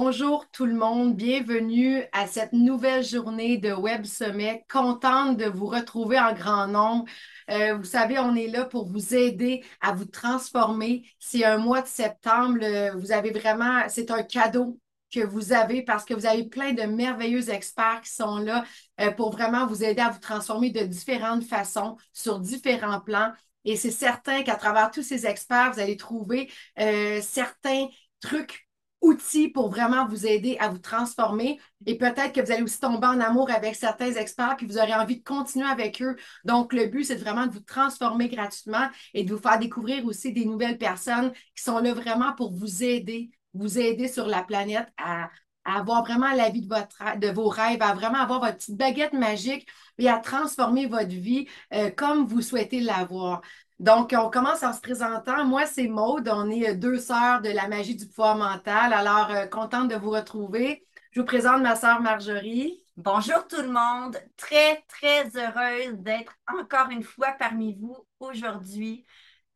Bonjour tout le monde, bienvenue à cette nouvelle journée de Web Sommet. Contente de vous retrouver en grand nombre. Euh, vous savez, on est là pour vous aider à vous transformer. C'est un mois de septembre. Vous avez vraiment, c'est un cadeau que vous avez parce que vous avez plein de merveilleux experts qui sont là euh, pour vraiment vous aider à vous transformer de différentes façons, sur différents plans. Et c'est certain qu'à travers tous ces experts, vous allez trouver euh, certains trucs outils pour vraiment vous aider à vous transformer. Et peut-être que vous allez aussi tomber en amour avec certains experts, puis vous aurez envie de continuer avec eux. Donc, le but, c'est vraiment de vous transformer gratuitement et de vous faire découvrir aussi des nouvelles personnes qui sont là vraiment pour vous aider, vous aider sur la planète à, avoir vraiment la vie de, votre, de vos rêves, à vraiment avoir votre petite baguette magique et à transformer votre vie euh, comme vous souhaitez l'avoir. Donc, on commence en se présentant. Moi, c'est Maude. On est euh, deux sœurs de la magie du pouvoir mental. Alors, euh, contente de vous retrouver. Je vous présente ma sœur Marjorie. Bonjour tout le monde. Très, très heureuse d'être encore une fois parmi vous aujourd'hui.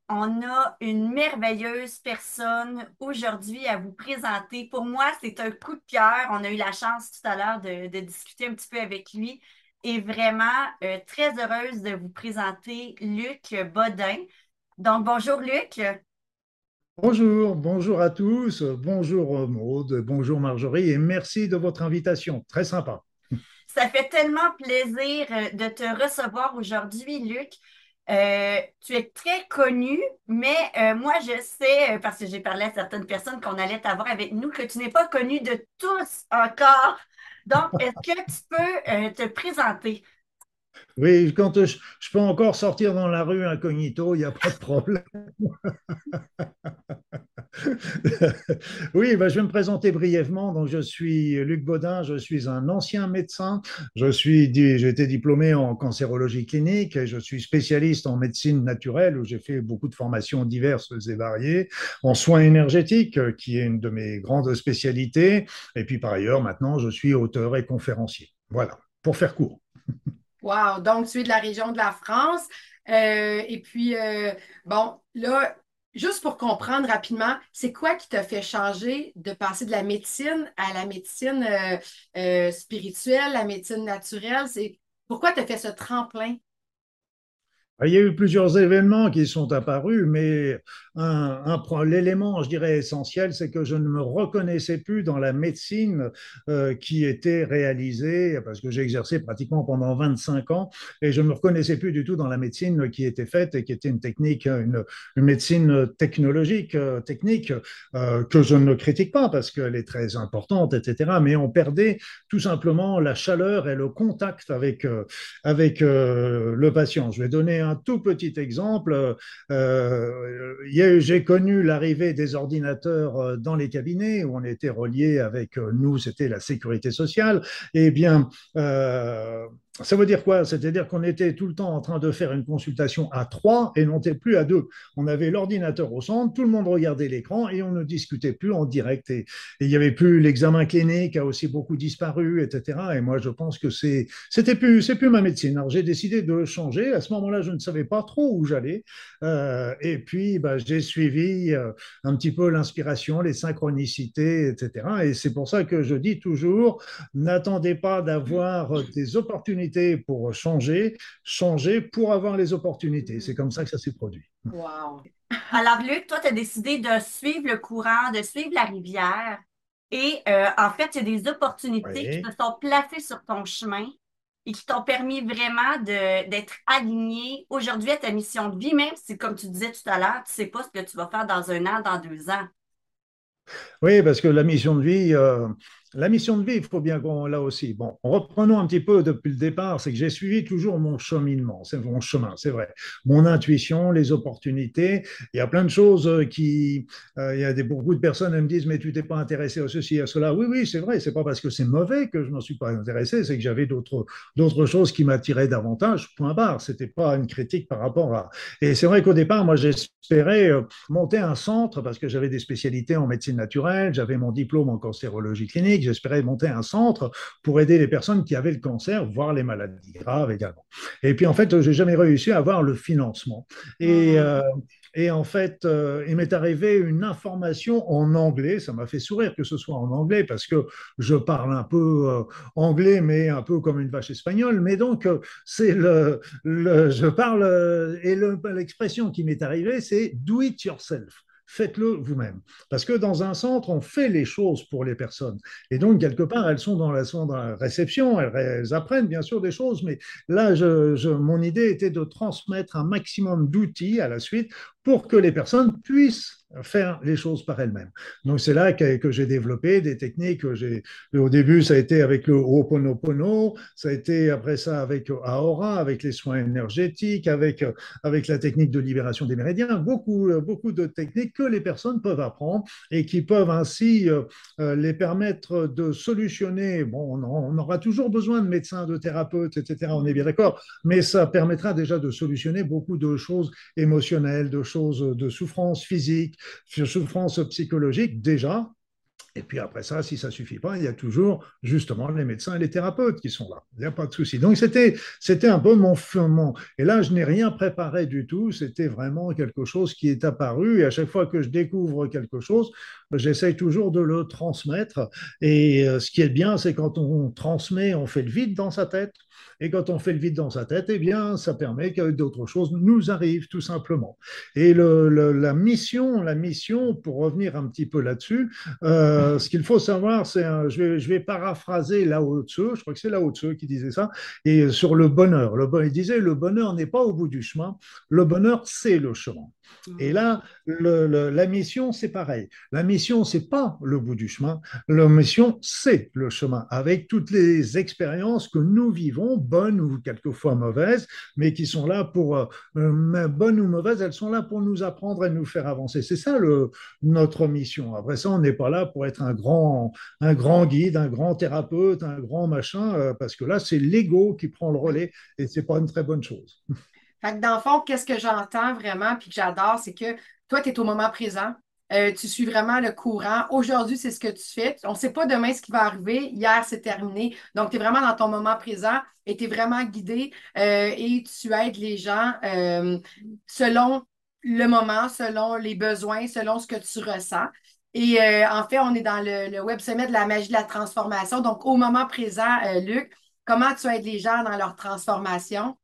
On a une merveilleuse personne aujourd'hui à vous présenter. Pour moi, c'est un coup de cœur. On a eu la chance tout à l'heure de, de discuter un petit peu avec lui et vraiment euh, très heureuse de vous présenter Luc Bodin. Donc, bonjour Luc. Bonjour, bonjour à tous, bonjour Maude, bonjour Marjorie et merci de votre invitation. Très sympa. Ça fait tellement plaisir euh, de te recevoir aujourd'hui, Luc. Euh, tu es très connu, mais moi, je sais, parce que j'ai parlé à certaines personnes qu'on allait t'avoir avec nous, que tu n'es pas connu de tous encore. Donc, est-ce que tu peux euh, te présenter? Oui, quand je, peux encore sortir dans la rue incognito, il n'y a pas de problème. oui, bah, je vais me présenter brièvement. Donc, je suis Luc Baudin, je suis un ancien médecin. Je suis, j'ai été diplômé en cancérologie clinique et je suis spécialiste en médecine naturelle où j'ai fait beaucoup de formations diverses et variées, en soins énergétiques, qui est une de mes grandes spécialités. Et puis, par ailleurs, maintenant, je suis auteur et conférencier. Voilà, pour faire court. Wow, donc tu es de la région de la France. Euh, et puis, euh, bon, là, juste pour comprendre rapidement, c'est quoi qui t'a fait changer de passer de la médecine à la médecine euh, spirituelle, la médecine naturelle? C'est pourquoi tu as fait ce tremplin? Il y a eu plusieurs événements qui sont apparus, mais l'élément, je dirais, essentiel, c'est que je ne me reconnaissais plus dans la médecine euh, qui était réalisée, parce que j'ai exercé pratiquement pendant 25 ans, et je ne me reconnaissais plus du tout dans la médecine qui était faite et qui était une technique, une, médecine technologique, euh, technique, euh, que je ne critique pas parce qu'elle est très importante, etc. Mais on perdait tout simplement la chaleur et le contact avec, avec le patient. Je vais donner un tout petit exemple. J'ai connu l'arrivée des ordinateurs euh, dans les cabinets où on était relié avec euh, nous, c'était la sécurité sociale. Eh bien, ça veut dire quoi? C'est-à-dire qu'on était tout le temps en train de faire une consultation à trois et non plus à deux. On avait l'ordinateur au centre, tout le monde regardait l'écran et on ne discutait plus en direct. Et, il n'y avait plus l'examen clinique a aussi beaucoup disparu, etc. Et moi, je pense que c'est, c'était plus, ma médecine. Alors j'ai décidé de changer. À ce moment-là, je ne savais pas trop où j'allais. Euh, et puis, bah, j'ai suivi euh, un petit peu l'inspiration, les synchronicités, etc. Et c'est pour ça que je dis toujours, n'attendez pas d'avoir des opportunités pour changer, changer pour avoir les opportunités. C'est comme ça que ça s'est produit. Wow. Alors, Luc, toi, tu as décidé de suivre le courant, de suivre la rivière. Et euh, en fait, il y a des opportunités qui te sont placées sur ton chemin et qui t'ont permis vraiment d'être aligné aujourd'hui à ta mission de vie, même si, comme tu disais tout à l'heure, tu ne sais pas ce que tu vas faire dans un an, dans deux ans. Oui, parce que la mission de vie, euh, la mission de vie, il faut bien qu'on là aussi. Bon, reprenons un petit peu depuis le départ, c'est que j'ai suivi toujours mon cheminement, c'est mon chemin, c'est vrai. Mon intuition, les opportunités. Il y a plein de choses qui, euh, il y a des, beaucoup de personnes elles me disent mais tu t'es pas intéressé à ceci, à cela. Oui, oui, c'est vrai. C'est pas parce que c'est mauvais que je m'en suis pas intéressé, c'est que j'avais d'autres d'autres choses qui m'attiraient davantage. Point barre. C'était pas une critique par rapport à. Et c'est vrai qu'au départ, moi, j'espérais euh, monter un centre parce que j'avais des spécialités en médecine naturelle, j'avais mon diplôme en cancérologie clinique J'espérais monter un centre pour aider les personnes qui avaient le cancer, voire les maladies graves également. Et puis, en fait, j'ai jamais réussi à avoir le financement. Et. Ah. Euh, Et en fait, euh, il m'est arrivé une information en anglais. Ça m'a fait sourire que ce soit en anglais parce que je parle un peu euh, anglais, mais un peu comme une vache espagnole. Mais donc, euh, c'est le, le, je parle et l'expression qui m'est arrivée, c'est do it yourself faites-le vous-même. Parce que dans un centre, on fait les choses pour les personnes. Et donc, quelque part, elles sont dans la, sont dans réception, elles, apprennent bien sûr des choses, mais là, mon idée était de transmettre un maximum d'outils à la suite pour que les personnes puissent faire les choses par elles-mêmes. Donc c'est là que, j'ai développé des techniques. Au début, ça a été avec le Ho'oponopono, ça a été après ça avec Aora, avec les soins énergétiques, avec, avec la technique de libération des méridiens, beaucoup, beaucoup de techniques que les personnes peuvent apprendre et qui peuvent ainsi euh, les permettre de solutionner. Bon, on, on aura toujours besoin de médecins, de thérapeutes, etc. On est bien d'accord, mais ça permettra déjà de solutionner beaucoup de choses émotionnelles, de choses de souffrance physique, souffrance psychologique déjà. Et puis après ça, si ça suffit pas, il y a toujours justement les médecins et les thérapeutes qui sont là. Il n'y a pas de souci. Donc c'était c'était un peu mon et là je n'ai rien préparé du tout. C'était vraiment quelque chose qui est apparu et à chaque fois que je découvre quelque chose, j'essaye toujours de le transmettre. Et euh, ce qui est bien, c'est quand on transmet, on fait le vide dans sa tête. Et quand on fait le vide dans sa tête, eh bien, ça permet que d'autres choses nous arrivent, tout simplement. Et la mission, la mission, pour revenir un petit peu là-dessus, euh, ce qu'il faut savoir, c'est, je, vais, je vais paraphraser Lao Tzu, je crois que c'est Lao Tzu qui disait ça, et sur le bonheur. Il disait, le bonheur n'est pas au bout du chemin, le bonheur, c'est le chemin. Et là, la mission, c'est pareil. La mission, c'est pas le bout du chemin. La mission, c'est le chemin, avec toutes les expériences que nous vivons, bonnes ou quelquefois mauvaises, mais qui sont là pour, euh, euh, bonnes ou mauvaises, elles sont là pour nous apprendre et nous faire avancer. C'est ça notre mission. Après ça, on n'est pas là pour être un grand, un grand guide, un grand thérapeute, un grand machin, euh, parce que là, c'est l'ego qui prend le relais et c'est pas une très bonne chose. Fait que dans le fond, qu'est-ce que j'entends vraiment puis que j'adore, c'est que toi, tu es au moment présent. Euh, tu suis vraiment le courant. Aujourd'hui, c'est ce que tu fais. On ne sait pas demain ce qui va arriver. Hier, c'est terminé. Donc, tu es vraiment dans ton moment présent et tu es vraiment guidé euh, et tu aides les gens euh, selon le moment, selon les besoins, selon ce que tu ressens. Et en fait, on est dans le, le Web Summit de la magie de la transformation. Donc, au moment présent, Luc, comment tu aides les gens dans leur transformation?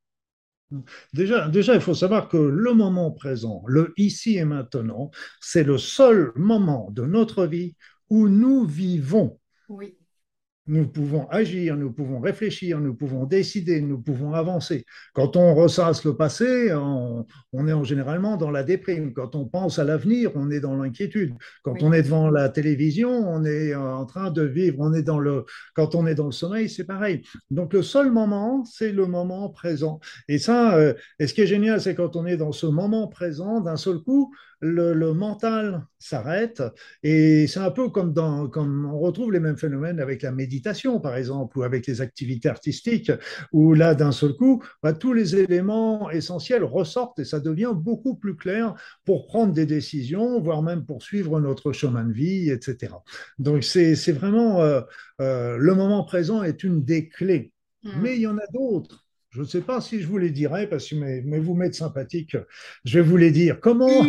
Déjà, il faut savoir que le moment présent, le ici et maintenant, c'est le seul moment de notre vie où nous vivons. Nous pouvons agir, nous pouvons réfléchir, nous pouvons décider, nous pouvons avancer. Quand on ressasse le passé, on, est en, généralement dans la déprime. Quand on pense à l'avenir, on est dans l'inquiétude. Quand on est devant la télévision, on est en train de vivre. On est dans le, quand on est dans le sommeil, c'est pareil. Donc le seul moment, c'est le moment présent. Et ça, euh, et ce qui est génial, c'est quand on est dans ce moment présent, d'un seul coup, le, mental s'arrête et c'est un peu comme, dans, comme on retrouve les mêmes phénomènes avec la méditation, par exemple, ou avec les activités artistiques, où là, d'un seul coup, bah, tous les éléments essentiels ressortent et ça devient beaucoup plus clair pour prendre des décisions, voire même pour suivre notre chemin de vie, etc. Donc, c'est vraiment euh, euh, le moment présent est une des clés. Mmh. Mais il y en a d'autres je ne sais pas si je vous les dirai, parce que mais, vous m'êtes sympathique, je vais vous les dire. Comment,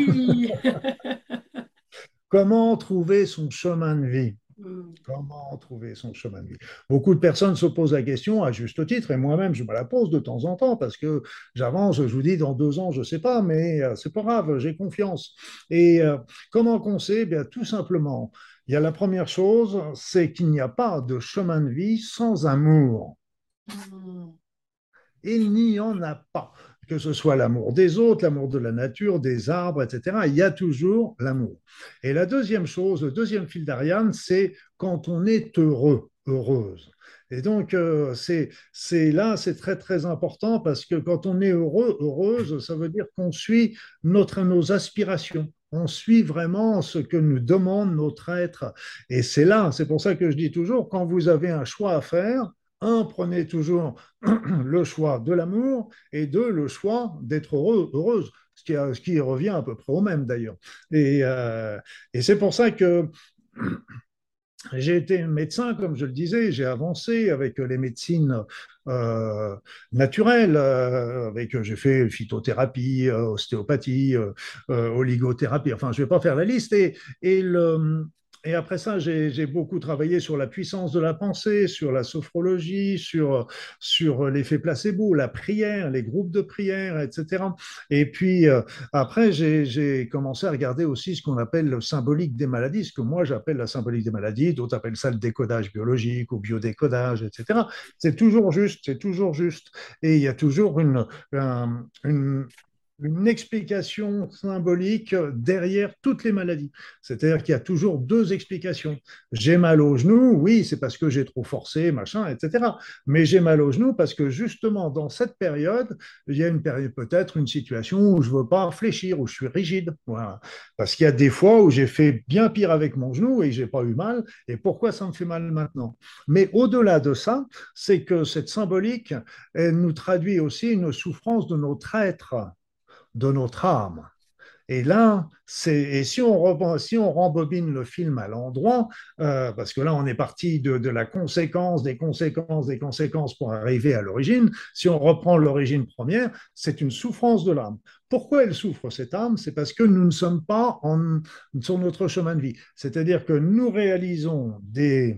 comment trouver son chemin de vie? Mm. Comment trouver son chemin de vie? Beaucoup de personnes se posent la question à juste titre, et moi-même je me la pose de temps en temps parce que j'avance, je vous dis dans deux ans, je ne sais pas, mais euh, c'est pas grave, j'ai confiance. Et euh, comment qu'on sait? Bien, Tout simplement, il y a la première chose, c'est qu'il n'y a pas de chemin de vie sans amour. Mm. Il n'y en a pas. Que ce soit l'amour des autres, l'amour de la nature, des arbres, etc. Il y a toujours l'amour. Et la deuxième chose, le deuxième fil d'Ariane, c'est quand on est heureux, heureuse. Et donc, euh, c'est là, c'est très, très important parce que quand on est heureux, heureuse, ça veut dire qu'on suit notre, nos aspirations. On suit vraiment ce que nous demande notre être. Et c'est là, c'est pour ça que je dis toujours, quand vous avez un choix à faire, un, prenez toujours le choix de l'amour, et deux, le choix d'être heureux, heureuse, ce qui, ce qui, revient à peu près au même d'ailleurs. Et, euh, et c'est pour ça que j'ai été médecin, comme je le disais, j'ai avancé avec les médecines euh, naturelles, euh, avec j'ai fait phytothérapie, ostéopathie, oligothérapie. Enfin, je ne vais pas faire la liste. Et, et le, et après ça, j'ai beaucoup travaillé sur la puissance de la pensée, sur la sophrologie, sur, sur l'effet placebo, la prière, les groupes de prière, etc. Et puis euh, après, j'ai commencé à regarder aussi ce qu'on appelle le symbolique des maladies, ce que moi j'appelle la symbolique des maladies, d'autres appellent ça le décodage biologique ou biodécodage, etc. C'est toujours juste, c'est toujours juste. Et il y a toujours une, une explication symbolique derrière toutes les maladies. C'est-à-dire qu'il y a toujours deux explications. J'ai mal au genou, oui, c'est parce que j'ai trop forcé, machin, etc. Mais j'ai mal au genou parce que justement, dans cette période, il y a une période, peut-être une situation où je ne veux pas fléchir, où je suis rigide. Parce qu'il y a des fois où j'ai fait bien pire avec mon genou et j'ai pas eu mal. Et pourquoi ça me fait mal maintenant? Mais au-delà de ça, c'est que cette symbolique, elle nous traduit aussi une souffrance de notre être de notre âme. Et là, et si on, si on rembobine le film à l'endroit, euh, parce que là, on est parti de, de, la conséquence, des conséquences, des conséquences pour arriver à l'origine, si on reprend l'origine première, c'est une souffrance de l'âme. Pourquoi elle souffre, cette âme? C'est parce que nous ne sommes pas en, sur notre chemin de vie. C'est-à-dire que nous réalisons des,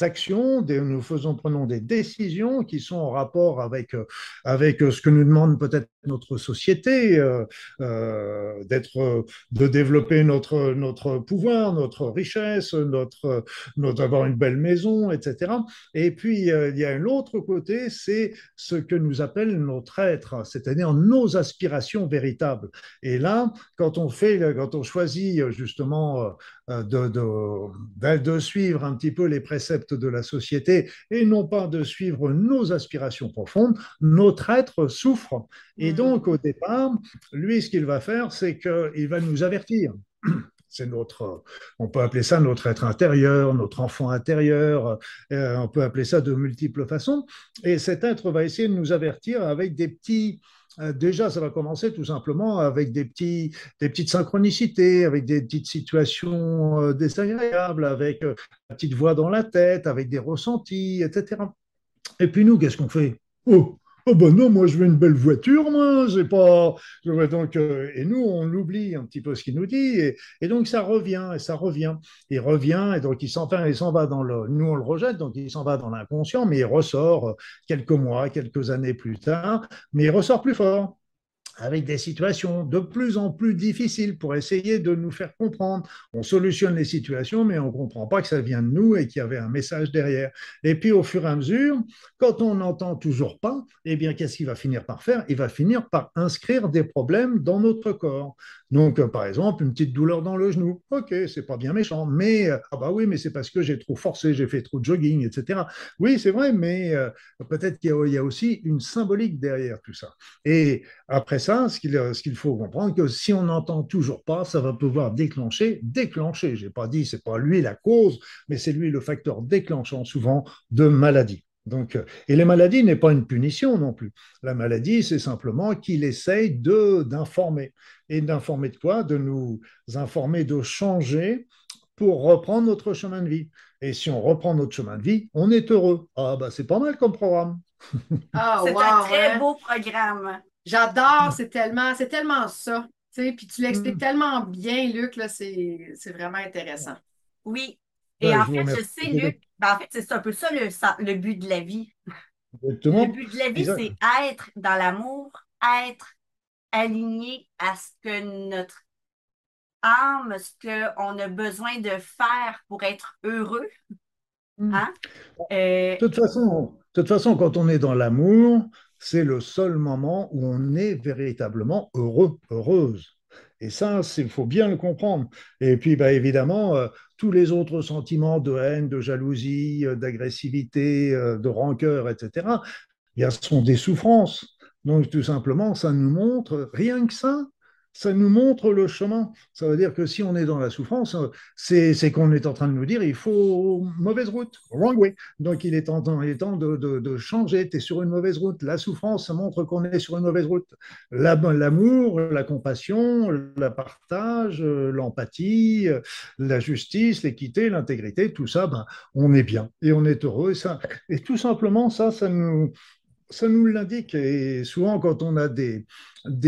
actions, nous faisons, prenons des décisions qui sont en rapport avec, euh, avec euh, ce que nous demande peut-être notre société, euh, de développer notre, notre pouvoir, notre richesse, notre, avoir une belle maison, etc. Et puis, il y a l'autre côté, c'est ce que nous appelle notre être, c'est-à-dire nos aspirations véritables. Et là, quand on fait, quand on choisit justement de, de, de suivre un petit peu les préceptes de la société et non pas de suivre nos aspirations profondes, notre être souffre. Et mm. donc, au départ, lui, ce qu'il va faire, c'est qu'il va nous avertir. C'est notre, on peut appeler ça notre être intérieur, notre enfant intérieur, euh, on peut appeler ça de multiples façons. Et cet être va essayer de nous avertir avec des petits, euh, déjà, ça va commencer tout simplement avec des, petits, des petites synchronicités, avec des petites situations euh, désagréables, avec euh, la petite voix dans la tête, avec des ressentis, etc. Et puis nous, qu'est-ce qu'on fait? Oh, Oh ben non, moi je veux une belle voiture, moi, c'est pas. Donc, euh, et nous, on oublie un petit peu ce qu'il nous dit, et, donc ça revient, et ça revient. Il revient, et donc il s'en s'en va dans le. Nous, on le rejette, donc il s'en va dans l'inconscient, mais il ressort quelques mois, quelques années plus tard, mais il ressort plus fort avec des situations de plus en plus difficiles pour essayer de nous faire comprendre. On solutionne les situations, mais on ne comprend pas que ça vient de nous et qu'il y avait un message derrière. Et puis au fur et à mesure, quand on n'entend toujours pas, eh bien, qu'est-ce qu'il va finir par faire? Il va finir par inscrire des problèmes dans notre corps. Donc, euh, par exemple, une petite douleur dans le genou. Ok, c'est pas bien méchant, mais euh, ah bah oui, mais c'est parce que j'ai trop forcé, j'ai fait trop de jogging, etc. Oui, c'est vrai, mais euh, peut-être qu'il y, a aussi une symbolique derrière tout ça. Et après ça, ce qu'il faut comprendre, que si on n'entend toujours pas, ça va pouvoir déclencher, déclencher. J'ai pas dit c'est pas lui la cause, mais c'est lui le facteur déclenchant souvent de maladie. Donc, euh, et les maladies n'est pas une punition non plus. La maladie, c'est simplement qu'il essaye d'informer. Et d'informer de quoi? De nous informer de changer pour reprendre notre chemin de vie. Et si on reprend notre chemin de vie, on est heureux. Ah bah c'est pas mal comme programme. Ah, c'est un très beau programme. J'adore, c'est tellement, c'est tellement ça. Puis tu l'expliques mm. tellement bien, Luc, c'est vraiment intéressant. Oui. Et en fait, je sais, Luc, ben, en fait, c'est un peu ça le, but de la vie. Le but de la vie, c'est être dans l'amour, être aligné à ce que notre âme, ce qu'on a besoin de faire pour être heureux. Mm. Hein? Euh, de, toute façon, de toute façon, quand on est dans l'amour, c'est le seul moment où on est véritablement heureux, heureuse. Et ça, il faut bien le comprendre. Et puis, bah, évidemment, euh, tous les autres sentiments de haine, de jalousie, euh, d'agressivité, euh, de rancœur, etc., ce sont des souffrances. Donc, tout simplement, ça nous montre, rien que ça, ça nous montre le chemin. Ça veut dire que si on est dans la souffrance, c'est qu'on est en train de nous dire il faut mauvaise route, wrong way. Donc il est temps, il est temps de, changer, tu es sur une mauvaise route. La souffrance, ça montre qu'on est sur une mauvaise route. L'amour, la, compassion, le partage, l'empathie, la justice, l'équité, l'intégrité, tout ça, ben, on est bien et on est heureux. Et, ça, et tout simplement, ça, ça nous, ça nous l'indique. Et souvent, quand on a des,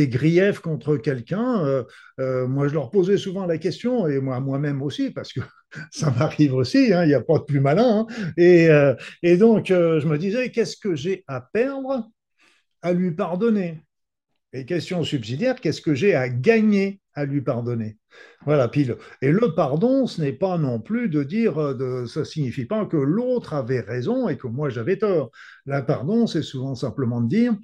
griefs contre quelqu'un, euh, euh, moi, je leur posais souvent la question, et moi, moi-même aussi, parce que ça m'arrive aussi, hein, il n'y a pas de plus malin. Hein. et, euh, et, donc, je me disais, qu'est-ce que j'ai à perdre à lui pardonner? Et question subsidiaire, qu'est-ce que j'ai à gagner à lui pardonner? Voilà, pile. Et le pardon, ce n'est pas non plus de dire, euh, de, ça signifie pas que l'autre avait raison et que moi j'avais tort. Le pardon, c'est souvent simplement de dire,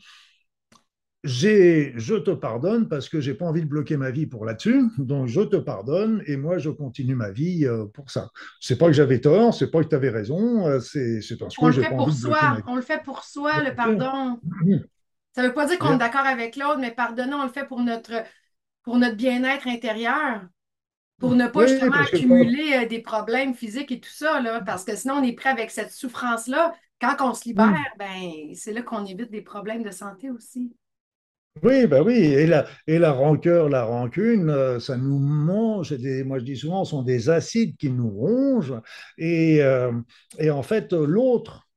je te pardonne parce que j'ai pas envie de bloquer ma vie pour là-dessus, donc je te pardonne et moi je continue ma vie euh, pour ça. C'est pas que j'avais tort, c'est pas que tu avais raison, euh, c'est parce que j'ai pas envie de bloquer ma vie. On le fait pour soi, le pardon. Ça veut pas dire qu'on est d'accord avec l'autre, mais pardonner, on le fait pour notre pour notre bien-être intérieur, pour ne pas justement accumuler euh, des problèmes physiques et tout ça, là, parce que sinon on est prêt avec cette souffrance-là. Quand on se libère, mm. ben, c'est là qu'on évite des problèmes de santé aussi. Oui, ben oui, et la, et la rancœur, la rancune, euh, ça nous mange, des, moi je dis souvent, ce sont des acides qui nous rongent, et, euh, et en fait, l'autre,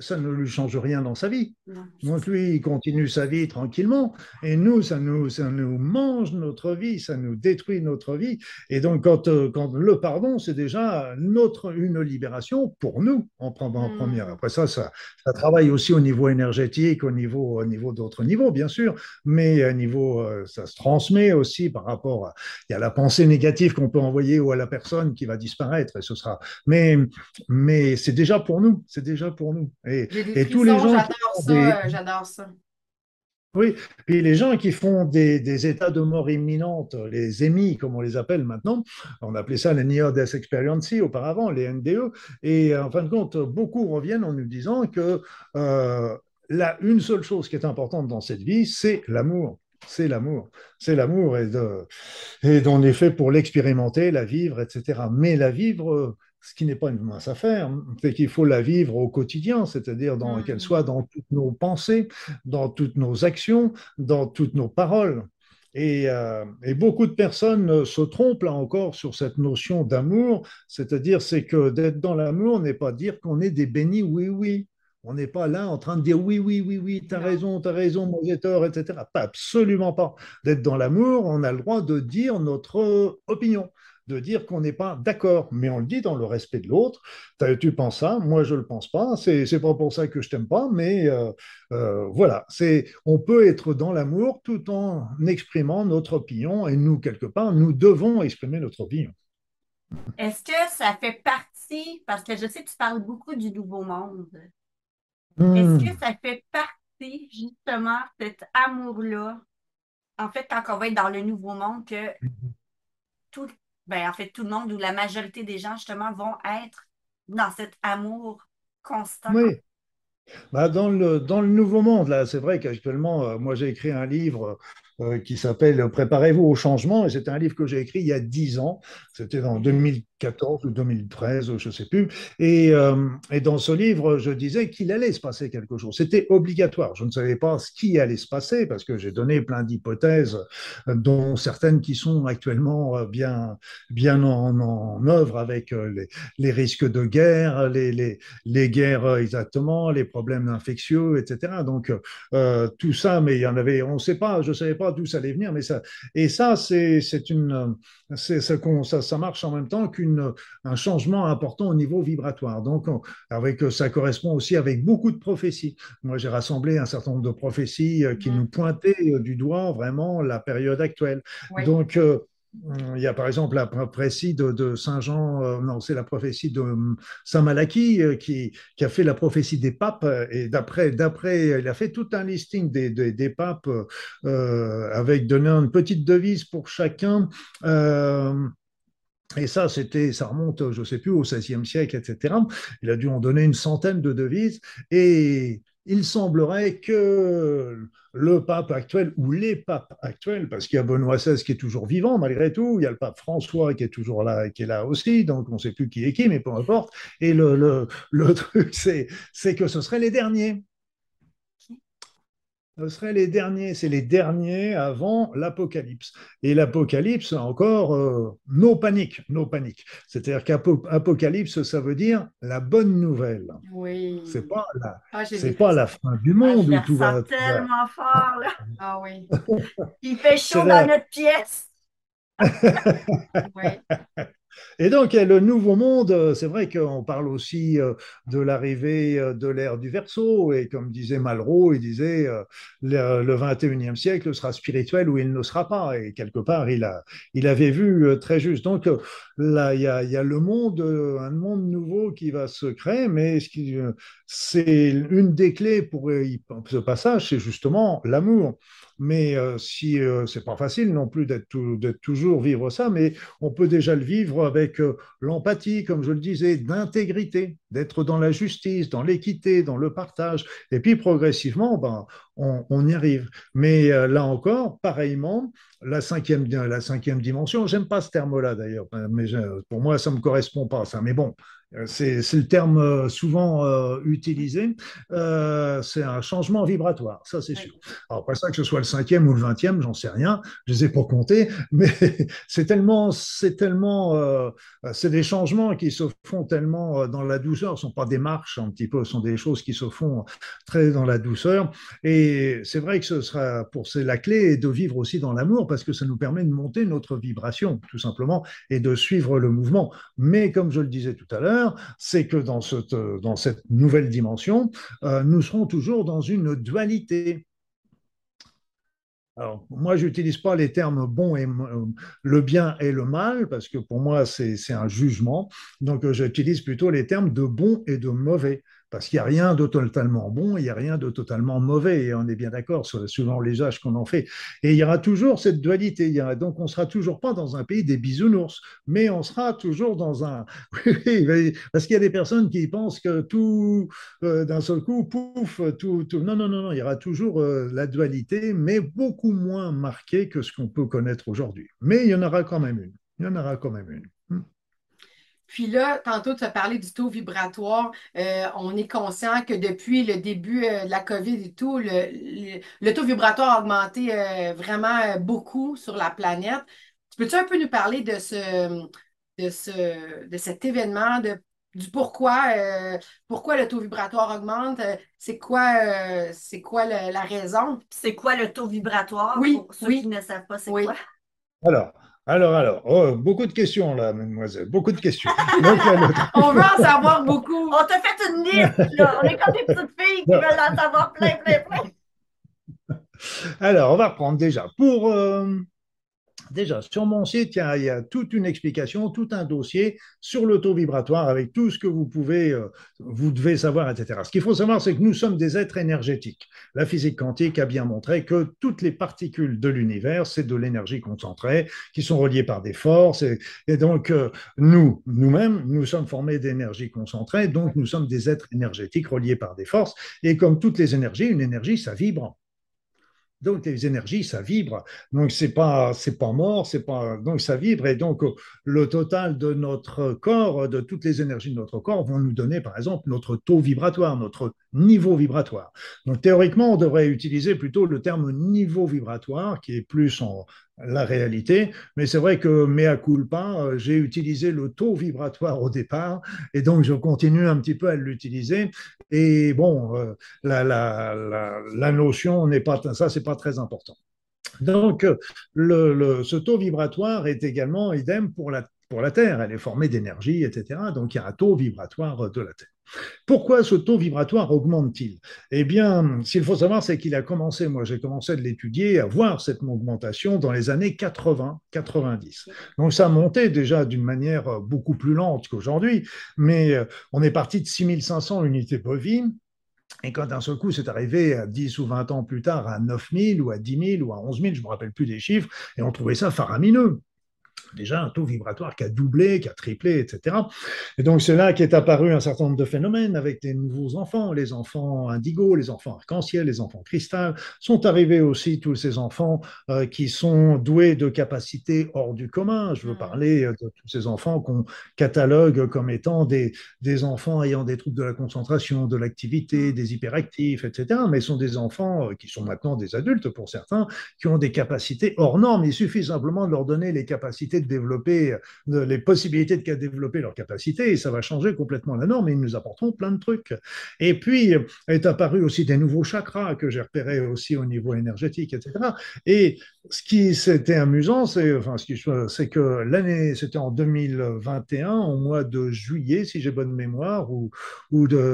ça ne lui change rien dans sa vie. Donc lui, il continue sa vie tranquillement. Et nous, ça nous, ça nous mange notre vie, ça nous détruit notre vie. Et donc, quand, euh, quand le pardon, c'est déjà notre, une libération pour nous en, en mm. première. Après ça, ça, ça, travaille aussi au niveau énergétique, au niveau, au niveau d'autres niveaux, bien sûr. Mais à niveau, euh, ça se transmet aussi par rapport à, il y a la pensée négative qu'on peut envoyer ou à la personne qui va disparaître. Et ce sera, mais, mais c'est déjà pour nous. C'est déjà pour nous. Et, tous les gens. J'adore ça, j'adore ça. Oui, puis les gens qui font des, états de mort imminente, les EMI, comme on les appelle maintenant, on appelait ça les Near Death Experience auparavant, les NDE, et en fin de compte, beaucoup reviennent en nous disant que euh, là, une seule chose qui est importante dans cette vie, c'est l'amour. C'est l'amour. C'est l'amour et, de, et on est fait pour l'expérimenter, la vivre, etc. Mais la vivre ce qui n'est pas une mince affaire, c'est qu'il faut la vivre au quotidien, c'est-à-dire qu'elle mmh. soit dans toutes nos pensées, dans toutes nos actions, dans toutes nos paroles. Et, euh, et, beaucoup de personnes se trompent là encore sur cette notion d'amour, c'est-à-dire c'est que d'être dans l'amour n'est pas dire qu'on est des bénis oui oui. On n'est pas là en train de dire oui, oui, oui, oui, tu as raison, tu as raison, moi j'ai tort, etc. Pas, absolument pas. D'être dans l'amour, on a le droit de dire notre opinion de dire qu'on n'est pas d'accord, mais on le dit dans le respect de l'autre. Tu penses ça, moi je ne le pense pas. C'est n'est pas pour ça que je t'aime pas, mais euh, euh, voilà. C'est on peut être dans l'amour tout en exprimant notre opinion, et nous quelque part nous devons exprimer notre opinion. Est-ce que ça fait partie, parce que je sais que tu parles beaucoup du nouveau monde. Est-ce que hmm. ça fait partie justement cet amour-là, en fait, quand on va être dans le nouveau monde, que hmm. tout, ben, en fait, tout le monde ou la majorité des gens, justement, vont être dans cet amour constant. Oui. Bah, dans, le, dans le nouveau monde, là, c'est vrai qu'actuellement, euh, moi, j'ai écrit un livre qui s'appelle Préparez-vous au changement, et c'est un livre que j'ai écrit il y a dix ans. C'était en 2000, 2014 ou 2013, je ne sais plus. Et, euh, et, dans ce livre, je disais qu'il allait se passer quelque chose. C'était obligatoire. Je ne savais pas ce qui allait se passer parce que j'ai donné plein d'hypothèses, euh, dont certaines qui sont actuellement euh, bien, bien en, œuvre avec les, risques de guerre, les, guerres exactement, les problèmes infectieux, etc. Donc euh, tout ça, mais il y en avait, on ne sait pas, je ne savais pas d'où ça allait venir, mais ça, et ça, c'est une, c'est ça, ça marche en même temps qu'une un changement important au niveau vibratoire. Donc, avec, ça correspond aussi avec beaucoup de prophéties. Moi, j'ai rassemblé un certain nombre de prophéties euh, qui nous pointaient euh, du doigt vraiment la période actuelle. Donc, euh, il y a par exemple la prophétie de, Saint Jean, non, c'est la prophétie de Saint Malachie qui, qui, a fait la prophétie des papes. Et d'après, d'après, il a fait tout un listing des, des, papes avec donnant une petite devise pour chacun. Et ça, c'était, ça remonte, je ne sais plus, au XVIe siècle, etc. Il a dû en donner une centaine de devises. Il semblerait que le pape actuel ou les papes actuels, parce qu'il y a Benoît XVI qui est toujours vivant malgré tout, il y a le pape François qui est toujours là, qui est là aussi, donc on ne sait plus qui est qui, mais peu importe. Et le, le, le truc, c'est que ce seraient les derniers ce seraient les derniers, c'est les derniers avant l'Apocalypse. Et l'Apocalypse, encore, euh, nos paniques, nos paniques. C'est-à-dire qu'Apocalypse, ça veut dire la bonne nouvelle. Oui. C'est pas la, ah, c'est pas la fin du monde ah, où tout va. tellement fort là. Ah oui. Il fait chaud dans notre pièce. oui. Et donc, le nouveau monde, euh, c'est vrai qu'on parle aussi euh, de l'arrivée euh, de l'ère du verso, et comme disait Malraux, il disait le 21e siècle sera spirituel ou il ne sera pas, et quelque part, il, a, il avait vu très juste. Donc, là, il y a, le monde, un monde nouveau qui va se créer, mais c'est une des clés pour ce passage, c'est justement l'amour mais euh, si euh, c'est pas facile non plus d'être toujours vivre ça, mais on peut déjà le vivre avec euh, l'empathie, comme je le disais, d'intégrité, d'être dans la justice, dans l'équité, dans le partage, et puis progressivement, ben, on, y arrive. Mais là encore, pareillement, la cinquième, la cinquième dimension, j'aime pas ce terme-là d'ailleurs, mais pour moi ça me correspond pas ça, mais bon, euh, c'est le terme euh, souvent euh, utilisé, c'est un changement vibratoire, ça c'est sûr. Alors, pas ça que ce soit le cinquième ou le vingtième, j'en sais rien, je les ai pour compter, mais c'est tellement, c'est tellement, c'est des changements qui se font tellement dans la douceur, ce ne sont pas des marches un petit peu, ce sont des choses qui se font très dans la douceur. Et c'est vrai que ce sera, pour c'est la clé de vivre aussi dans l'amour, parce que ça nous permet de monter notre vibration, tout simplement, et de suivre le mouvement. Mais comme je le disais tout à l'heure, c'est que dans cette, nouvelle dimension, euh, nous serons toujours dans une dualité. Alors, moi, je n'utilise pas les termes euh, le bien et le mal, parce que pour moi, c'est un jugement. Donc, euh, j'utilise plutôt les termes de bon et de mauvais parce qu'il n'y a rien de totalement bon, il n'y a rien de totalement mauvais, et on est bien d'accord sur selon les âges qu'on en fait. Et il y aura toujours cette dualité. Il y aura, donc on ne sera toujours pas dans un pays des bisounours, mais on sera toujours dans un... parce qu'il y a des personnes qui pensent que tout, euh, d'un seul coup, pouf, tout, Non, non, non, non, il y aura toujours euh, la dualité, mais beaucoup moins marquée que ce qu'on peut connaître aujourd'hui. Mais il y en aura quand même une. Il y en aura quand même une. Puis là, tantôt, tu as parlé du taux vibratoire. Euh, on est conscient que depuis le début euh, de la COVID et tout, le, taux vibratoire a augmenté euh, vraiment beaucoup sur la planète. Tu peux-tu un peu nous parler de ce, de ce, de cet événement, de, du pourquoi, pourquoi le taux vibratoire augmente? C'est quoi, c'est quoi la raison? C'est quoi le taux vibratoire? Oui, pour ceux qui ne savent pas, c'est quoi? Alors, alors, alors, oh, beaucoup de questions là, mademoiselle, beaucoup de questions. on veut en savoir beaucoup. On t'a fait une liste, là. On est comme des petites filles qui veulent en savoir plein, plein, plein. Alors, on va reprendre déjà. Pour, euh, Déjà, sur mon site, il y, a, toute une explication, tout un dossier sur l'auto vibratoire avec tout ce que vous pouvez, euh, vous devez savoir, etc. Ce qu'il faut savoir, c'est que nous sommes des êtres énergétiques. La physique quantique a bien montré que toutes les particules de l'univers, c'est de l'énergie concentrée, qui sont reliées par des forces. Et, donc, euh, nous, nous-mêmes, nous sommes formés d'énergie concentrée, donc nous sommes des êtres énergétiques reliés par des forces. Et comme toutes les énergies, une énergie, ça vibre. Donc les énergies, ça vibre. Donc c'est pas c'est pas mort, c'est pas donc ça vibre et donc le total de notre corps, de toutes les énergies de notre corps vont nous donner par exemple notre taux vibratoire, notre niveau vibratoire. Donc théoriquement, on devrait utiliser plutôt le terme niveau vibratoire qui est plus en la réalité. Mais c'est vrai que mea culpa, euh, j'ai utilisé le taux vibratoire au départ et donc je continue un petit peu à l'utiliser. Et bon, euh, la, la, notion n'est pas ça, c'est pas très important. Donc, le, ce taux vibratoire est également idem pour la, pour la Terre. Elle est formée d'énergie, etc. Donc, il y a un taux vibratoire de la Terre. Pourquoi ce taux vibratoire augmente-t-il? Eh bien, s'il faut savoir, c'est qu'il a commencé, moi j'ai commencé de l'étudier, à voir cette augmentation dans les années 80-90. Donc ça monté déjà d'une manière beaucoup plus lente qu'aujourd'hui, mais euh, on est parti de 6500 unités bovines, et quand d'un seul coup, c'est arrivé à 10 ou 20 ans plus tard à 9000 ou à 10 000 ou à 11 000, je ne me rappelle plus des chiffres, et on trouvait ça faramineux. Déjà un taux vibratoire qui a doublé, qui a triplé, etc. Et donc c'est là qu'est apparu un certain nombre de phénomènes avec des nouveaux enfants, les enfants indigo, les enfants arc-en-ciel, les enfants cristal, sont arrivés aussi tous ces enfants euh, qui sont doués de capacités hors du commun. Je veux mm. parler de tous ces enfants qu'on catalogue comme étant des, des enfants ayant des troubles de la concentration, de l'activité, mm. des hyperactifs, etc. Mais ce sont des enfants euh, qui sont maintenant des adultes pour certains, qui ont des capacités hors normes. Il suffit simplement de leur donner les capacités de développer, les possibilités de développer leurs capacités, et ça va changer complètement la norme, et ils nous apporteront plein de trucs. Et puis, est apparu aussi des nouveaux chakras que j'ai repérés aussi au niveau énergétique, etc. Et ce qui c'était amusant, c'est que l'année, c'était en 2021, au mois de juillet, si j'ai bonne mémoire, ou,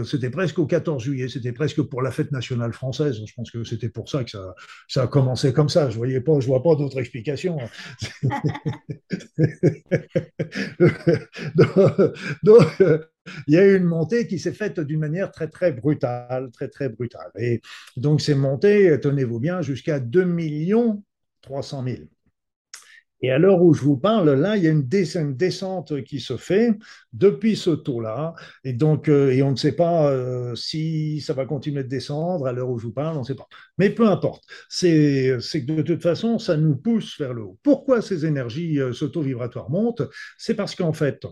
c'était presque au 14 juillet, c'était presque pour la fête nationale française. Je pense que c'était pour ça que ça, a commencé comme ça. Je voyais pas, je vois pas d'autre explication. donc, il y a eu une montée qui s'est faite d'une manière très, très brutale, très, très brutale. Et donc, c'est monté, tenez-vous bien, jusqu'à 2 300 000. Et à l'heure où je vous parle, là, il y a une, descente qui se fait depuis ce taux-là. Et donc, euh, et on ne sait pas euh, si ça va continuer de descendre à l'heure où je vous parle, on ne sait pas. Mais peu importe. C'est que de toute façon, ça nous pousse vers le haut. Pourquoi ces énergies, euh, ce taux vibratoire monte C'est parce qu'en fait,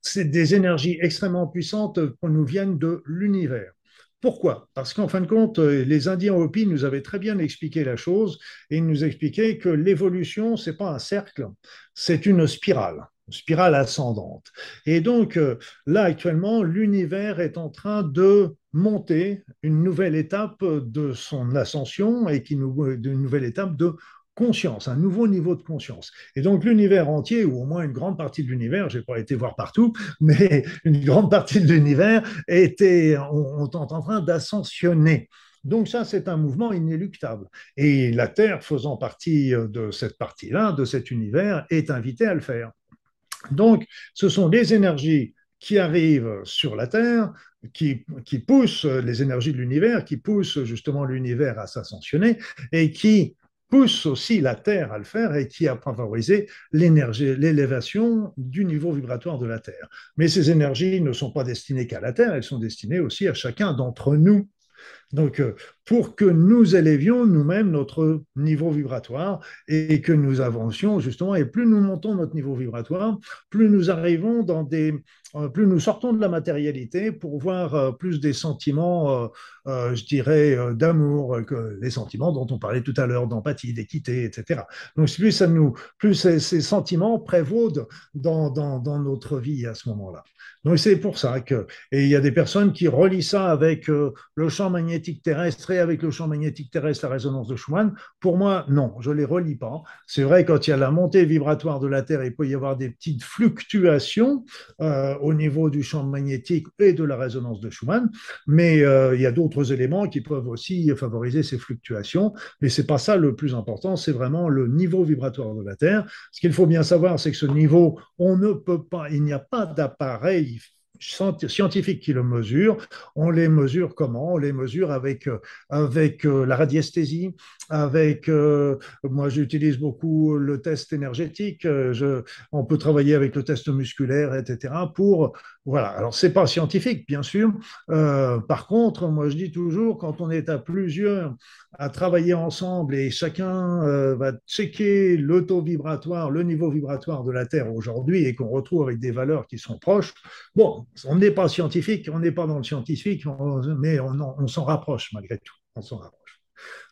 c'est des énergies extrêmement puissantes qui nous viennent de l'univers. Pourquoi? Parce qu'en fin de compte, euh, les Indiens Hopi nous avaient très bien expliqué la chose et ils nous expliquaient que l'évolution, ce n'est pas un cercle, c'est une spirale, une spirale ascendante. Et donc euh, là, actuellement, l'univers est en train de monter une nouvelle étape de son ascension et qui nous, euh, une nouvelle étape de conscience, un nouveau niveau de conscience. Et donc l'univers entier, ou au moins une grande partie de l'univers, je n'ai pas été voir partout, mais une grande partie de l'univers était on, est en train d'ascensionner. Donc ça, c'est un mouvement inéluctable. Et la Terre, faisant partie de cette partie-là, de cet univers, est invitée à le faire. Donc, ce sont des énergies qui arrivent sur la Terre, qui poussent les énergies de l'univers, qui poussent justement l'univers à s'ascensionner et qui pousse aussi la Terre à le faire et qui a favorisé l'élévation du niveau vibratoire de la Terre. Mais ces énergies ne sont pas destinées qu'à la Terre, elles sont destinées aussi à chacun d'entre nous. Donc, euh, pour que nous élevions nous-mêmes notre niveau vibratoire et que nous avancions justement, et plus nous montons notre niveau vibratoire, plus nous arrivons dans des, euh, plus nous sortons de la matérialité pour voir euh, plus des sentiments, je dirais, d'amour, que les sentiments dont on parlait tout à l'heure, d'empathie, d'équité, etc. Donc, plus ça nous, plus ces, sentiments prévaudent dans, dans, dans notre vie à ce moment-là. Donc c'est pour ça que, et il y a des personnes qui relient ça avec le champ magnétique terrestre et avec le champ magnétique terrestre, la résonance de Schumann. Pour moi, non, je ne les relie pas. C'est vrai, quand il y a la montée vibratoire de la Terre, il peut y avoir des petites fluctuations euh, au niveau du champ magnétique et de la résonance de Schumann, mais euh, il y a d'autres éléments qui peuvent aussi favoriser ces fluctuations. Mais c'est pas ça le plus important, c'est vraiment le niveau vibratoire de la Terre. Ce qu'il faut bien savoir, c'est que ce niveau, on ne peut pas, il n'y a pas d'appareil scientifiques qui le mesurent. On les mesure comment? On les mesure avec, euh, avec euh, la radiesthésie, avec, euh, moi j'utilise beaucoup le test énergétique, je, on peut travailler avec le test musculaire, etc. pour, voilà, alors c'est pas scientifique, bien sûr. par contre, moi je dis toujours, quand on est à plusieurs à travailler ensemble et chacun va checker le taux vibratoire, le niveau vibratoire de la Terre aujourd'hui et qu'on retrouve avec des valeurs qui sont proches, bon, on n'est pas scientifique, on n'est pas dans le scientifique, mais on, s'en rapproche malgré tout. On s'en rapproche.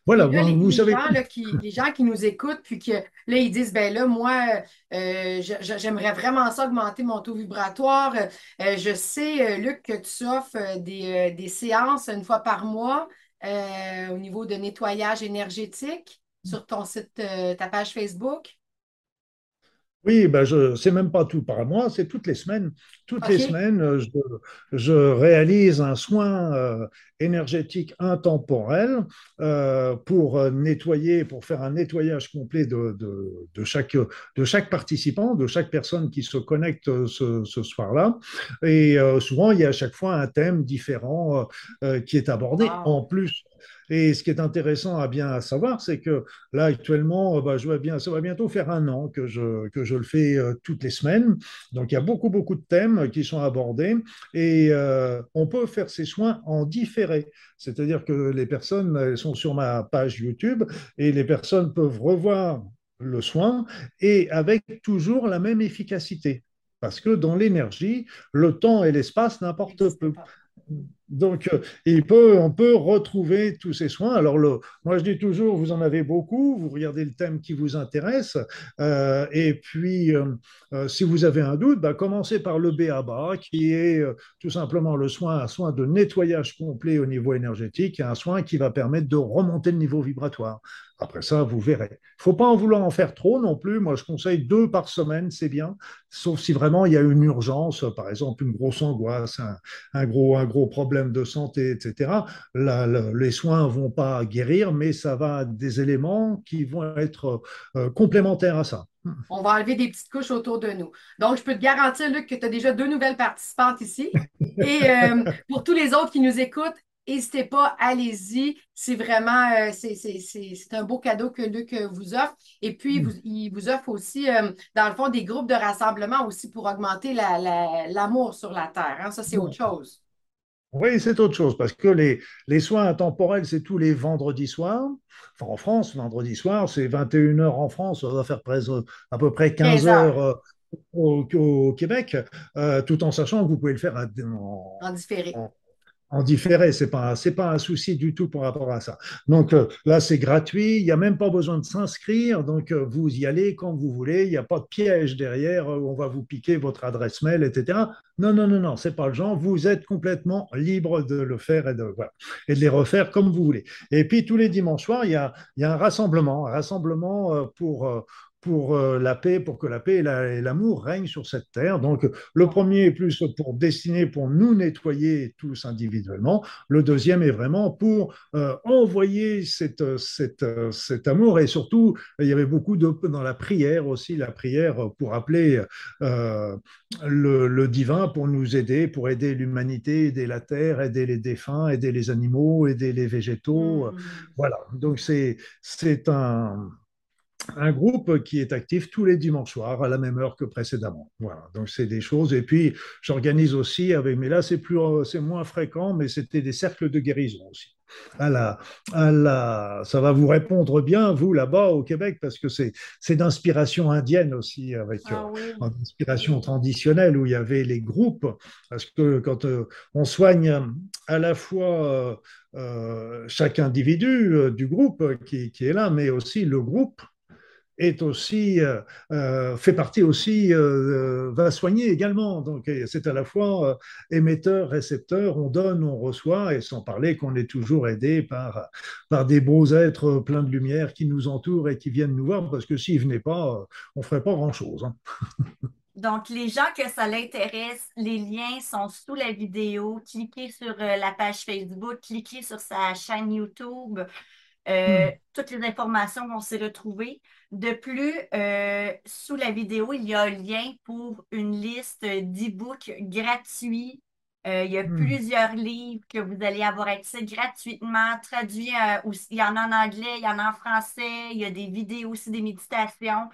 Voilà, vous, savez. Gens, qui, les gens qui nous écoutent, puis que là, ils disent ben là, moi, euh, j'aimerais vraiment ça augmenter mon taux vibratoire. Euh, je sais, euh, Luc, que tu offres des, des, séances une fois par mois au niveau de nettoyage énergétique sur ton site, ta page Facebook. Oui, ben je, c'est même pas tout par mois, c'est toutes les semaines. toutes les semaines, je, réalise un soin euh, énergétique intemporel euh, pour nettoyer, pour faire un nettoyage complet de, chaque, de chaque participant, de chaque personne qui se connecte ce, soir-là. Et souvent, il y a à chaque fois un thème différent qui est abordé. En plus et ce qui est intéressant à bien savoir, c'est que là, actuellement, euh, bah, je vois bien, ça va bientôt faire un an que je, que je le fais euh, toutes les semaines. Donc, il y a beaucoup, beaucoup de thèmes qui sont abordés et euh, on peut faire ces soins en différé. C'est-à-dire que les personnes elles sont sur ma page YouTube et les personnes peuvent revoir le soin et avec toujours la même efficacité. Parce que dans l'énergie, le temps et l'espace n'importent peu. Donc, euh, il peut, on peut retrouver tous ces soins. Alors, moi, je dis toujours, vous en avez beaucoup, vous regardez le thème qui vous intéresse, euh, et puis, euh, si vous avez un doute, bah, commencez par le BABA, qui est tout simplement le soin, un soin de nettoyage complet au niveau énergétique, un soin qui va permettre de remonter le niveau vibratoire. Après ça, vous verrez. Il ne faut pas en vouloir en faire trop non plus. Moi, je conseille deux par semaine, c'est bien. Sauf si vraiment il y a une urgence, par exemple une grosse angoisse, un, gros, un gros problème de santé, etc. les soins ne vont pas guérir, mais ça va des éléments qui vont être euh, complémentaires à ça. On va enlever des petites couches autour de nous. Donc, je peux te garantir, Luc, que tu as déjà deux nouvelles participantes ici. Et euh, pour tous les autres qui nous écoutent, N'hésitez pas, allez-y. C'est vraiment, euh, c'est un beau cadeau que Luc vous offre. Et puis, mm. il vous offre aussi, euh, dans le fond, des groupes de rassemblement aussi pour augmenter l'amour sur la Terre. Hein. Ça, c'est autre chose. Oui, c'est autre chose, parce que les, les soins intemporels, c'est tous les vendredis soirs. Enfin, en France, vendredi soir, c'est 21h en France, ça va faire presque, à peu près 15 heures. Au, Québec, tout en sachant que vous pouvez le faire en, en différé en différé, c'est pas c'est pas un souci du tout par rapport à ça. Donc euh, là, c'est gratuit, il n'y a même pas besoin de s'inscrire, donc euh, vous y allez quand vous voulez, il n'y a pas de piège derrière, euh, on va vous piquer votre adresse mail, etc. Non, non, non, non, c'est pas le genre. Vous êtes complètement libre de le faire et de voilà, les refaire comme vous voulez. Et puis tous les dimanches soirs, il y a, il y a un rassemblement, un rassemblement pour pour euh, la paix, pour que la paix et l'amour règnent sur cette terre. Donc, le premier est plus pour destiné pour nous nettoyer tous individuellement. Le deuxième est vraiment pour euh, envoyer cette, cette, cet amour. Et surtout, il y avait beaucoup de, dans la prière aussi, la prière pour appeler euh, le, le, divin pour nous aider, pour aider l'humanité, aider la terre, aider les défunts, aider les animaux, aider les végétaux. Mmh. Voilà. Donc, c'est un un groupe qui est actif tous les dimanches soirs à la même heure que précédemment. Voilà, donc c'est des choses. Et puis j'organise aussi avec, mais là c'est plus, c'est moins fréquent, mais c'était des cercles de guérison aussi. À la, à la, ça va vous répondre bien, vous, là-bas au Québec, parce que c'est, c'est d'inspiration indienne aussi, avec ah euh, inspiration traditionnelle, où il y avait les groupes, parce que quand euh, on soigne à la fois euh, chaque individu du groupe qui, qui, est là, mais aussi le groupe, est aussi, euh, euh, fait partie aussi, euh, va soigner également. Donc c'est à la fois émetteur, récepteur, on donne, on reçoit, et sans parler qu'on est toujours aidé par, par des beaux êtres pleins de lumière qui nous entourent et qui viennent nous voir, parce que s'ils ne venaient pas, on ne ferait pas grand-chose. Hein. Donc, les gens que ça l'intéresse, les liens sont sous la vidéo. Cliquez sur la page Facebook, cliquez sur sa chaîne YouTube. Hmm. Toutes les informations vont s'y retrouver. De plus, euh, sous la vidéo, il y a un lien pour une liste d'e-books gratuits. Euh, il y a hmm. plusieurs livres que vous allez avoir accès gratuitement, traduits. Euh, il y en a en anglais, il y en a en français, il y a des vidéos aussi, des méditations.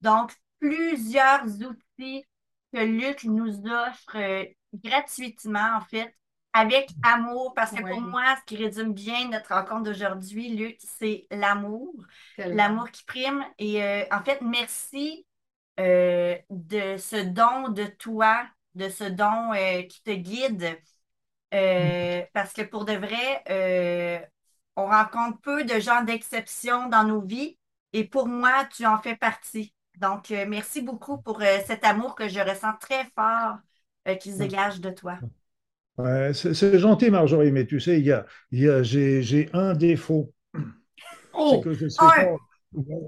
Donc, plusieurs outils que Luc nous offre gratuitement, en fait, avec amour, parce que pour moi, ce qui résume bien notre rencontre d'aujourd'hui, Luc, c'est l'amour, l'amour qui prime. Et euh, en fait, merci euh, de ce don de toi, de ce don euh, qui te guide, parce que pour de vrai, on rencontre peu de gens d'exception dans nos vies, et pour moi, tu en fais partie. Donc, merci beaucoup pour cet amour que je ressens très fort qui se dégage de toi c'est gentil, Marjorie, mais tu sais, il y a, j'ai un défaut. Oh, c'est que je sais pas.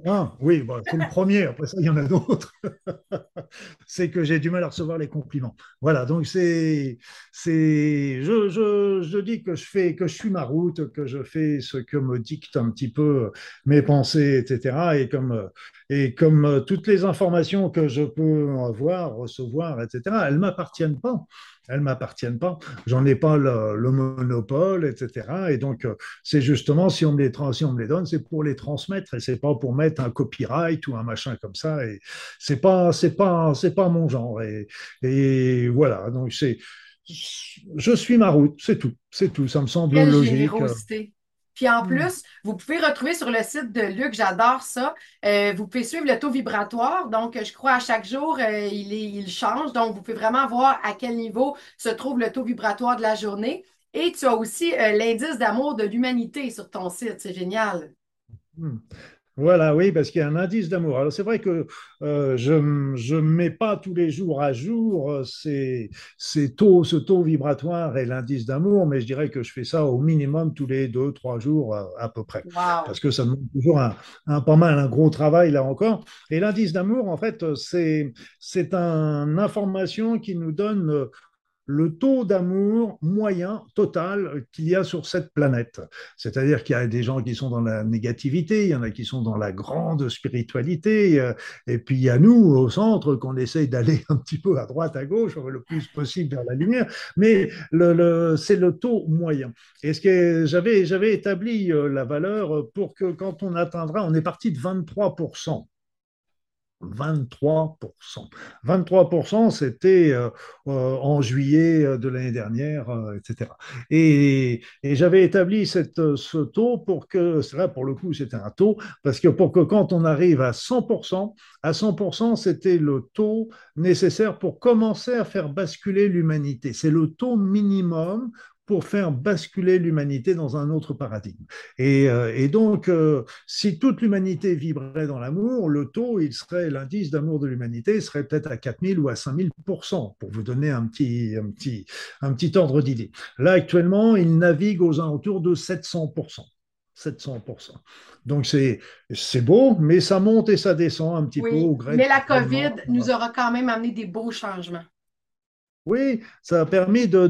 Ah, oui, bon, c'est le premier. Après ça, il y en a d'autres. c'est que j'ai du mal à recevoir les compliments. Voilà, donc c'est, c'est, je, je, je, dis que je fais, que je suis ma route, que je fais ce que me dictent un petit peu mes pensées, etc. Et comme, et comme toutes les informations que je peux avoir, recevoir, etc., elles m'appartiennent pas elles m'appartiennent pas. J'en ai pas le, monopole, etc. Et donc, c'est justement, si on, me les, si on me les donne, c'est pour les transmettre et c'est pas pour mettre un copyright ou un machin comme ça. Et c'est pas, c'est pas, c'est pas mon genre. Et, et voilà. Donc, c'est, je suis ma route, c'est tout. C'est tout. Ça me semble logique. Puis en hmm. plus, vous pouvez retrouver sur le site de Luc, j'adore ça. Euh, vous pouvez suivre le taux vibratoire. Donc, je crois à chaque jour, euh, il, il change. Donc, vous pouvez vraiment voir à quel niveau se trouve le taux vibratoire de la journée. Et tu as aussi euh, l'indice d'amour de l'humanité sur ton site. C'est génial. Voilà, oui, parce qu'il y a un indice d'amour. Alors c'est vrai que euh, je ne mets pas tous les jours à jour euh, ces, taux, ce taux vibratoire et l'indice d'amour, mais je dirais que je fais ça au minimum tous les deux, trois jours à, peu près. Parce que ça demande toujours un, un, pas mal, un gros travail là encore. Et l'indice d'amour, en fait, c'est une information qui nous donne le taux d'amour moyen total qu'il y a sur cette planète. C'est-à-dire qu'il y a des gens qui sont dans la négativité, il y en a qui sont dans la grande spiritualité, euh, et puis il y a nous au centre qu'on essaye d'aller un petit peu à droite, à gauche, le plus possible vers la lumière, mais c'est le taux moyen. Et ce que j'avais, j'avais établi euh, la valeur pour que quand on atteindra, on est parti de 23%. 23%. 23%, c'était euh, euh, en juillet euh, de l'année dernière, etc. Et, j'avais établi ce taux pour que, là pour le coup c'était un taux, parce que pour que quand on arrive à 100%, à 100%, c'était le taux nécessaire pour commencer à faire basculer l'humanité. C'est le taux minimum pour faire basculer l'humanité dans un autre paradigme. Et, euh, donc, euh, si toute l'humanité vibrait dans l'amour, le taux, il serait l'indice d'amour de l'humanité serait peut-être à 4000 ou à 5000% pour vous donner un petit, un petit, un petit ordre d'idée. Là, actuellement, il navigue aux alentours de 700 700%. Donc, c'est, beau, mais ça monte et ça descend un petit peu au gré. Mais la COVID nous aura quand même amené des beaux changements. Oui, ça a permis de,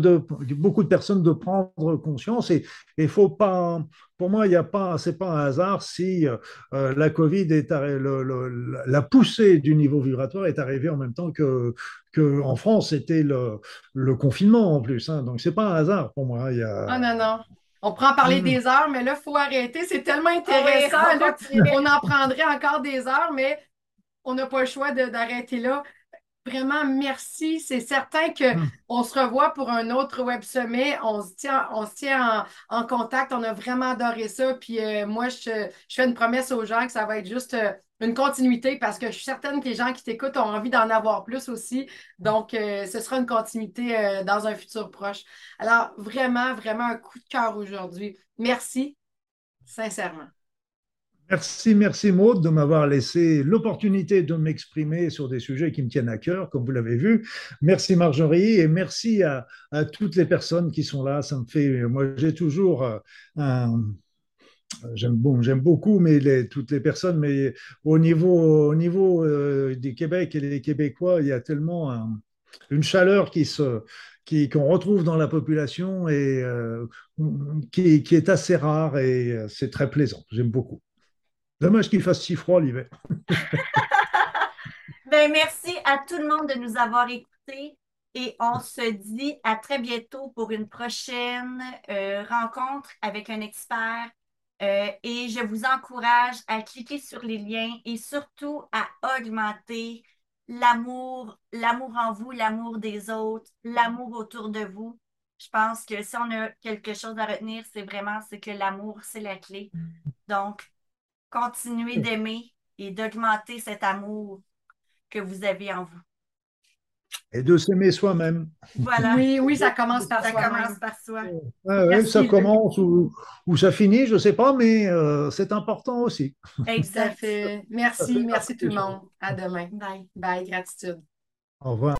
beaucoup de personnes de prendre conscience et il faut pas, pour moi, il n'y a pas, c'est pas un hasard si euh, la Covid est la poussée du niveau vibratoire est arrivée en même temps que, que en France c'était le, le, confinement en plus. Hein. donc c'est pas un hasard pour moi. Il Ah non non. On prend parler hmm. des heures, mais là, il faut arrêter. C'est tellement ah intéressant. on en prendrait encore des heures, mais on n'a pas le choix d'arrêter là. Vraiment, merci. C'est certain qu'on hmm. se revoit pour un autre web sommet. On se tient, on se tient en, contact. On a vraiment adoré ça. Puis euh, moi, je, fais une promesse aux gens que ça va être juste euh, une continuité parce que je suis certaine que les gens qui t'écoutent ont envie d'en avoir plus aussi. Donc, euh, ce sera une continuité dans un futur proche. Alors, vraiment, vraiment un coup de cœur aujourd'hui. Merci, sincèrement. Merci, merci Maud de m'avoir laissé l'opportunité de m'exprimer sur des sujets qui me tiennent à cœur, comme vous l'avez vu. Merci Marjorie et merci à, toutes les personnes qui sont là. Ça me fait, moi j'ai toujours euh, J'aime beaucoup mais toutes les personnes, mais au niveau, au niveau euh, du Québec et des Québécois, il y a tellement une chaleur qui se, qu'on retrouve dans la population et euh, qui, qui, est assez rare et c'est très plaisant. J'aime beaucoup. Dommage qu'il fasse si froid l'hiver. ben, merci à tout le monde de nous avoir écoutés et on se dit à très bientôt pour une prochaine euh, rencontre avec un expert. Euh, et je vous encourage à cliquer sur les liens et surtout à augmenter l'amour, l'amour en vous, l'amour des autres, l'amour autour de vous. Je pense que si on a quelque chose à retenir, c'est vraiment que l'amour, c'est la clé. Donc, continuez d'aimer et d'augmenter cet amour que vous avez en vous. Et de s'aimer soi-même. Voilà. Oui, oui, ça commence par soi. Ça commence par soi. ça commence ou, ça finit, je ne sais pas, mais euh, c'est important aussi. Exact. Merci, merci tout le monde. À demain. Bye. Bye, gratitude. Au revoir.